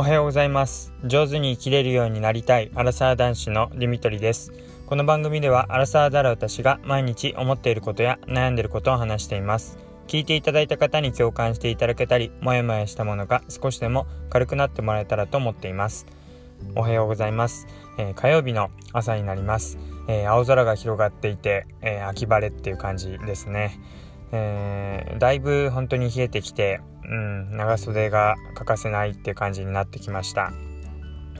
おはようございます。上手に生きれるようになりたいアラサー男子のデミトリです。この番組ではアラサーである私が毎日思っていることや悩んでいることを話しています。聞いていただいた方に共感していただけたりもやもやしたものが少しでも軽くなってもらえたらと思っています。おはようございます、えー、火曜日の朝になります、えー、青空が広がっていて、えー、秋晴れっていう感じですね。えー、だいぶ本当に冷えてきて、うん、長袖が欠かせないって感じになってきました。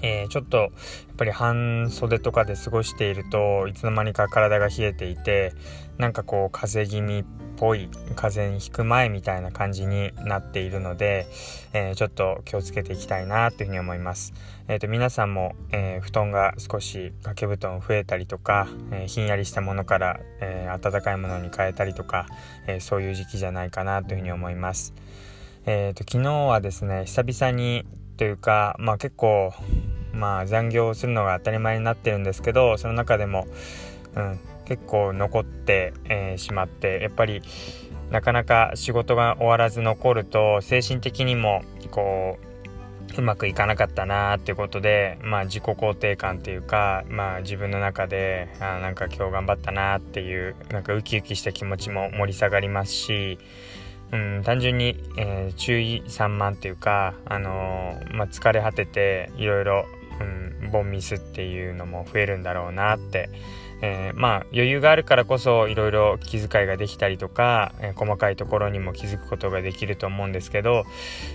えー、ちょっとやっぱり半袖とかで過ごしているといつの間にか体が冷えていてなんかこう風邪気味っぽい風邪にひく前みたいな感じになっているので、えー、ちょっと気をつけていきたいなというふうに思います。えーと、皆さんも、えー、布団が少し掛け布団増えたりとか、えー、ひんやりしたものから、え暖かいものに変えたりとか、えそういう時期じゃないかなというふうに思います。えーと、昨日はですね久々にというか、まあ、結構、まあ、残業するのが当たり前になってるんですけどその中でも、うん、結構残って、えー、しまってやっぱりなかなか仕事が終わらず残ると精神的にもこううまくいかなかったなーっていうことで、まあ、自己肯定感っていうか、まあ、自分の中であなんか今日頑張ったなっていうなんかウキウキした気持ちも盛り下がりますし、うん、単純に、えー、注意散漫っていうか、あのー、まあ、疲れ果てていろいろ、ボンミスっていうのも増えるんだろうなってえー、まあ余裕があるからこそいろいろ気遣いができたりとか、えー、細かいところにも気づくことができると思うんですけど、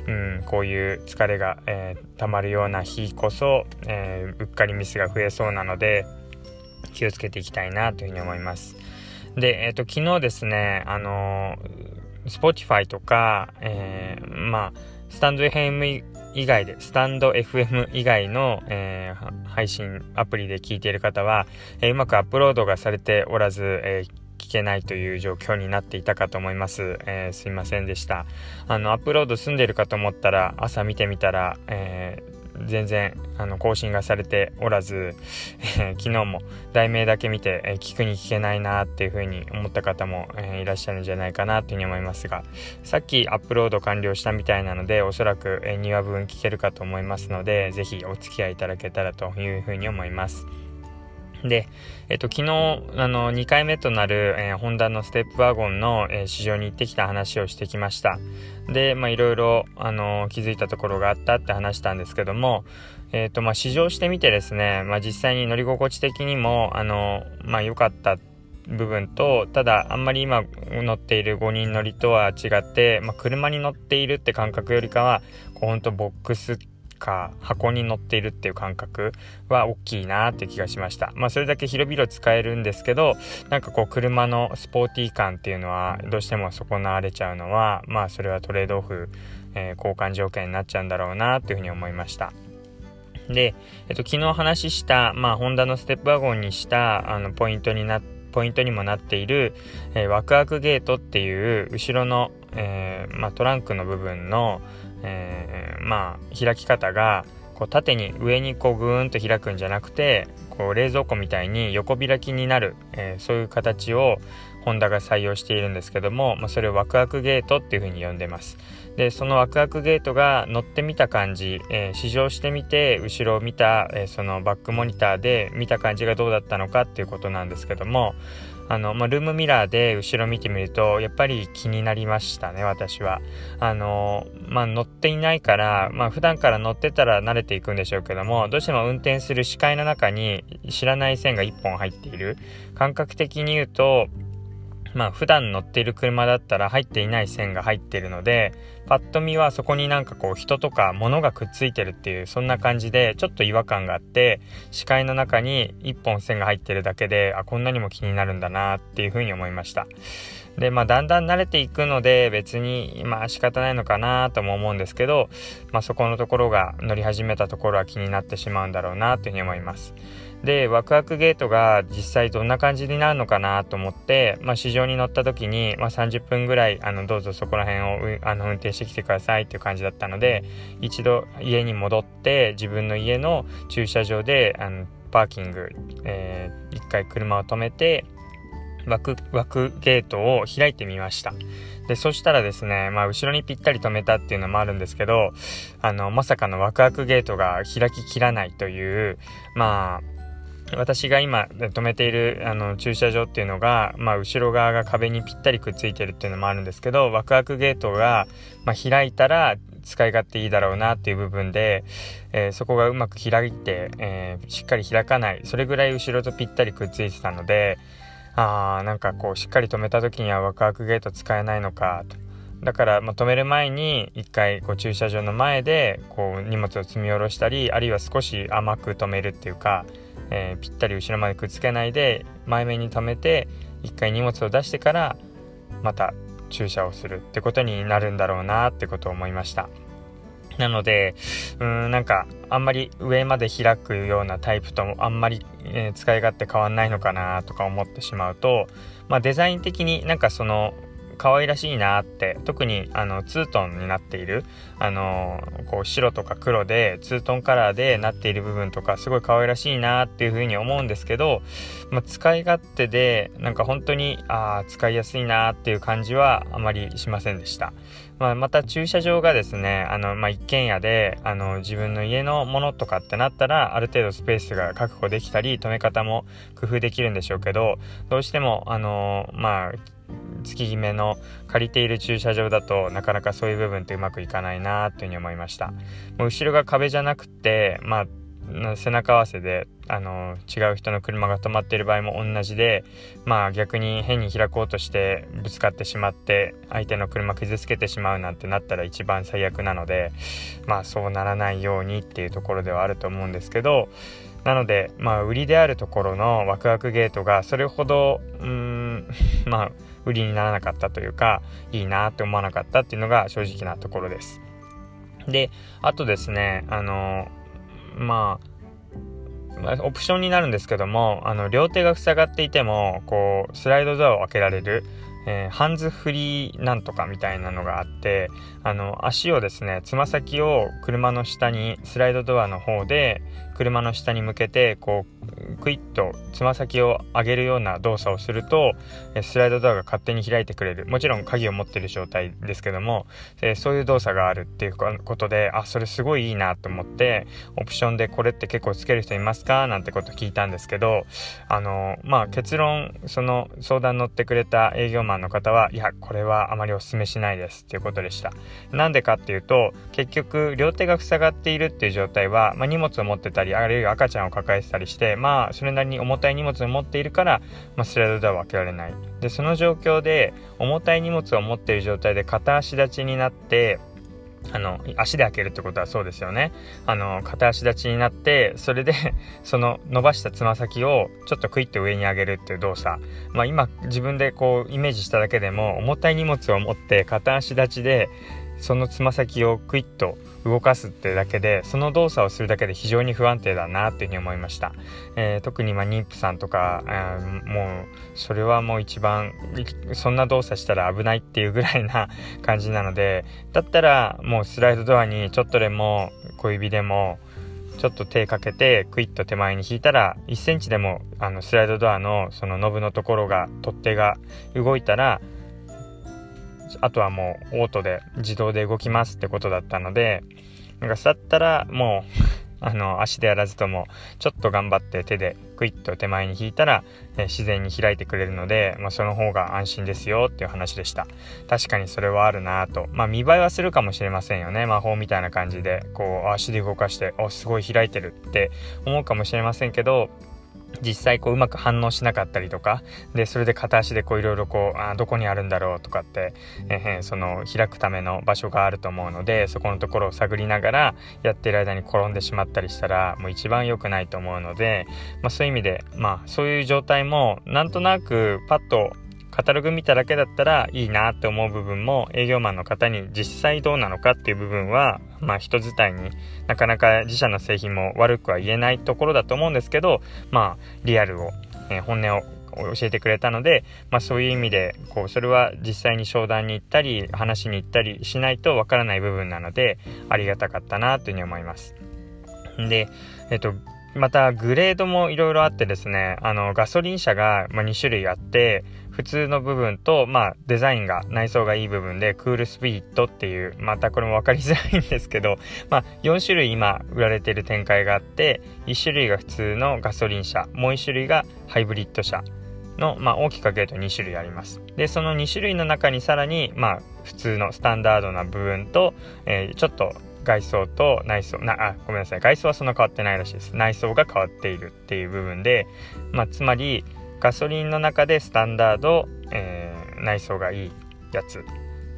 うん、こういう疲れが、えー、溜まるような日こそ、えうっかりミスが増えそうなので気をつけていきたいなというふうに思います。で、えっ、と昨日ですね、あの Spotify とか、えまあスタンド FM 以外で、スタンド FM 以外の、えー、配信アプリで聞いている方は、えー、うまくアップロードがされておらず、えー聞けないという状況になっていたかと思います。えー、すいませんでした。あの、アップロード済んでるかと思ったら、朝見てみたら、えー全然あの更新がされておらず、えー、昨日も題名だけ見て、えー、聞くに聞けないなっていう風に思った方も、えー、いらっしゃるんじゃないかなというふうに思いますがさっきアップロード完了したみたいなのでおそらく、え2話分聞けるかと思いますので是非お付き合いいただけたらというふうに思います。で、えっと、昨日、あの、2回目となる、えー、ホンダのステップワゴンの、えー、市場に行ってきた話をしてきました。で、まあ、いろいろ、あの、気づいたところがあったって話したんですけども、えっ、と、まあ、試乗してみてですね、まあ、実際に乗り心地的にも、あの、まあ、良かった部分と、ただ、あんまり今乗っている5人乗りとは違って、まあ、車に乗っているって感覚よりかは、こう、ほんとボックスってか箱に乗っているっていう感覚は大きいなっていう気がしました。まあそれだけ広々使えるんですけどなんかこう車のスポーティー感っていうのはどうしても損なわれちゃうのはまあそれはトレードオフ、えー、交換条件になっちゃうんだろうなというふうに思いました。で、えっと、昨日話した、まあ、ホンダのステップワゴンにしたあのポイントになポイントにもなっている、えー、ワクワクゲートっていう後ろの、えーまあ、トランクの部分の、えー、まあ開き方がこう縦に上にこうグーンと開くんじゃなくてこう冷蔵庫みたいに横開きになる、えー、そういう形をホンダが採用しているんですけども、まあ、それをワクワクゲートっていう風に呼んでます。でそのワクワクゲートが乗ってみた感じ、えー、試乗してみて後ろを見た、えー、そのバックモニターで見た感じがどうだったのかっていうことなんですけどもあの、まあ、ルームミラーで後ろ見てみると、やっぱり気になりましたね、私は。あの、まあ、乗っていないから、まあ、普段から乗ってたら慣れていくんでしょうけども、どうしても運転する視界の中に知らない線が1本入っている。感覚的に言うと、まあ普段乗ってる車だったら入っていない線が入ってるので、パッと見はそこになんかこう人とか物がくっついてるっていうそんな感じでちょっと違和感があって視界の中に1本線が入ってるだけであこんなにも気になるんだなっていうふうに思いました。でまあだんだん慣れていくので別にまあ仕方ないのかなとも思うんですけど、まあ、そこのところが乗り始めたところは気になってしまうんだろうなというふうに思います。でワクワクゲートが実際どんな感じになるのかなと思って、まあ、市場に乗った時に、まあ、30分ぐらいあのどうぞそこら辺をあの運転してきてくださいっていう感じだったので一度家に戻って自分の家の駐車場であのパーキング、えー、一回車を止めて枠枠ゲートを開いてみました。でそしたらですね、まあ、後ろにぴったり止めたっていうのもあるんですけどあのまさかのワクワクゲートが開ききらないというまあ私が今止めているあの駐車場っていうのが、まあ、後ろ側が壁にぴったりくっついてるっていうのもあるんですけどワクワクゲートが、まあ、開いたら使い勝手いいだろうなっていう部分で、えー、そこがうまく開いて、えー、しっかり開かない。それぐらい後ろとぴったりくっついてたのであーなんかこうしっかり止めた時にはワクワクゲート使えないのかとだから、ま、止める前に一回こう駐車場の前でこう荷物を積み下ろしたりあるいは少し甘く止めるっていうかえー、ぴったり後ろまでくっつけないで前面に止めて一回荷物を出してからまた駐車をするってことになるんだろうなってことを思いました。なのでうんなんかあんまり上まで開くようなタイプとあんまり、えー、使い勝手変わんないのかなとか思ってしまうと、まあ、デザイン的になんかその可愛らしいなって特にあのツートンになっているあのこう白とか黒でツートンカラーでなっている部分とかすごい可愛らしいなっていう風に思うんですけど、まあ、使い勝手でなんか本当にあ使いやすいなっていう感じはあまりしませんでした。まあ、また駐車場がですねあの、まあ、一軒家であの自分の家のものとかってなったらある程度スペースが確保できたり止め方も工夫できるんでしょうけどどうしてもあのまあ月決めの借りている駐車場だとなかなかそういう部分ってうまくいかないなというふうに思いました。もう後ろが壁じゃなくてまあ背中合わせであの違う人の車が止まっている場合も同じでまあ逆に変に開こうとしてぶつかってしまって相手の車傷つけてしまうなんてなったら一番最悪なのでまあそうならないようにっていうところではあると思うんですけどなのでまあ売りであるところのワクワクゲートがそれほどうん まあ売りにならなかったというかいいなって思わなかったっていうのが正直なところです。であとですねあのまあオプションになるんですけどもあの両手が塞がっていてもこうスライドドアを開けられるえー、ハンズフリーなんとかみたいなのがあってあの足をですねつま先を車の下にスライドドアの方で車の下に向けてこうクイッとつま先を上げるような動作をするとスライドドアが勝手に開いてくれる。もちろん鍵を持ってる状態ですけども、え、そういう動作があるっていうことであそれすごいいいなと思ってオプションでこれって結構つける人いますか？なんてこと聞いたんですけどあのまあ結論その相談乗ってくれた営業マンの方はいやこれはあまりお勧めしないですっていうことでした。なんでかっていうと結局両手が塞がっているっていう状態は、まあ、荷物を持ってたりあるいは赤ちゃんを抱えてたりしてまあそれなりに重たい荷物を持っているから、まあ、スライドドアを開けられない。でその状況で重たい荷物を持っている状態で片足立ちになってあの足で開けるってことはそうですよね。あの片足立ちになってそれで その伸ばしたつま先をちょっとクイッと上に上げるっていう動作。まあ今自分でこうイメージしただけでも重たい荷物を持って片足立ちでそのつま先をクイッと動かすってだけでその動作をするだけで非常に不安定だなっていうふうに思いました、えー、特にま妊婦さんとか、えー、もうそれはもう一番そんな動作したら危ないっていうぐらいな感じなのでだったらもうスライドドアにちょっとでも小指でもちょっと手かけてクイッと手前に引いたら1センチでもあのスライドドアのそのノブのところが取っ手が動いたらあとはもうオートで自動で動きますってことだったのでなんかだったらもう あの足でやらずともちょっと頑張って手でクイッと手前に引いたら、え自然に開いてくれるので、まあ、その方が安心ですよっていう話でした。確かにそれはあるなと。まあ見栄えはするかもしれませんよね。魔法みたいな感じでこう足で動かしておすごい開いてるって思うかもしれませんけど実際こううまく反応しなかったりとかでそれで片足でこういろいろこうあどこにあるんだろうとかって、えー、その開くための場所があると思うのでそこのところを探りながらやってる間に転んでしまったりしたらもう一番良くないと思うので、まあ、そういう意味でまあそういう状態もなんとなくパッとカタログ見ただけだったらいいなって思う部分も営業マンの方に実際どうなのかっていう部分は、まあ人伝いになかなか自社の製品も悪くは言えないところだと思うんですけど、まあリアルを、えー、本音を教えてくれたので、まあ、そういう意味でこうそれは実際に商談に行ったり話しに行ったりしないとわからない部分なのでありがたかったなというふうに思います。で、えっとまたグレードもいろいろあってですねあのガソリン車が、2種類あって普通の部分と、まあ、デザインが内装がいい部分でクールスピリットっていうまたこれも分かりづらいんですけど、まあ、4種類今売られている展開があって1種類が普通のガソリン車もう1種類がハイブリッド車の、まあ、大きく分けると2種類あります。でその2種類の中にさらに、まあ、普通のスタンダードな部分と、えー、ちょっと外装と内装なあごめんなさい。外装はそんな変わってないらしいです。内装が変わっているっていう部分で、まあ、つまりガソリンの中でスタンダード、えー、内装がいいやつ。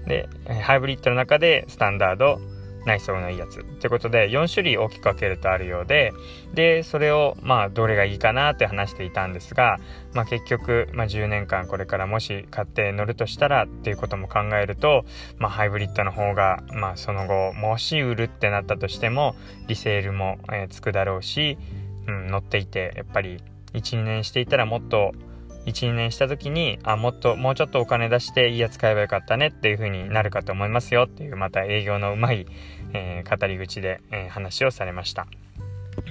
でハイブリッドの中でスタンダード内装のいいやつ。ってことで4種類大きく分けるとあるようででそれをまあどれがいいかなって話していたんですが、まあ、結局、まあ、10年間これからもし買って乗るとしたらっていうことも考えると、まあ、ハイブリッドの方が、まあ、その後もし売るってなったとしてもリセールも、えー、つくだろうし、うん、乗っていてやっぱり12年していたらもっと12年した時にあもっともうちょっとお金出していいやつ買えばよかったねっていう風になるかと思いますよっていうまた営業のうまい、えー、語り口で、えー、話をされました。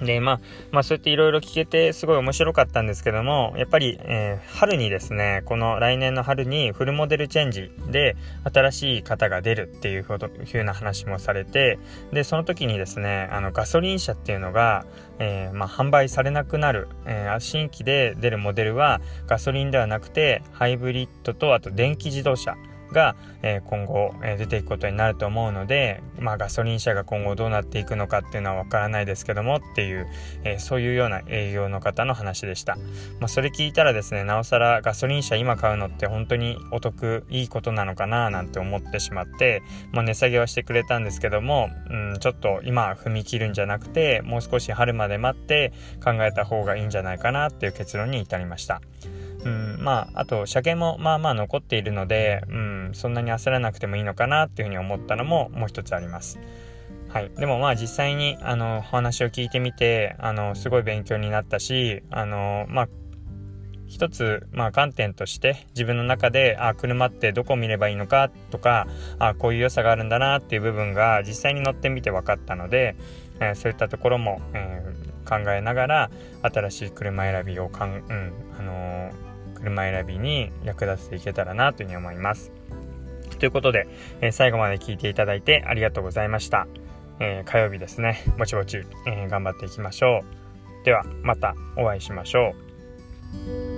で、まあ、まあ、そうやっていろいろ聞けてすごい面白かったんですけども、やっぱり、えー、春にですね、この来年の春にフルモデルチェンジで新しい方が出るっていうふうな話もされて、で、その時にですね、あの、ガソリン車っていうのが、えー、まあ、販売されなくなる、えー、新規で出るモデルはガソリンではなくて、ハイブリッドとあと電気自動車、が、え今後、え出ていくことになると思うので、まあ、ガソリン車が今後どうなっていくのかっていうのはわからないですけどもっていう、えそういうような営業の方の話でした。まあ、それ聞いたらですね、なおさらガソリン車今買うのって本当にお得、いいことなのかななんて思ってしまって、まあ、値下げはしてくれたんですけども、うん、ちょっと今踏み切るんじゃなくて、もう少し春まで待って考えた方がいいんじゃないかなっていう結論に至りました。うん、まああと車検もまあまあ残っているので、うん、そんなに焦らなくてもいいのかなっていうふうに思ったのももう一つあります。はい、でもまあ実際にあのお話を聞いてみてあのすごい勉強になったしあのまあ一つ、まあ、観点として自分の中であ車ってどこを見ればいいのかとかあこういう良さがあるんだなっていう部分が実際に乗ってみて分かったので、えー、そういったところも、えー、考えながら新しい車選びをかん、うんあのー車選びに役立てていけたらなというふうに思います。ということで、えー、最後まで聞いていただいてありがとうございました。えー、火曜日ですね、ぼちぼち、えー、頑張っていきましょう。では、またお会いしましょう。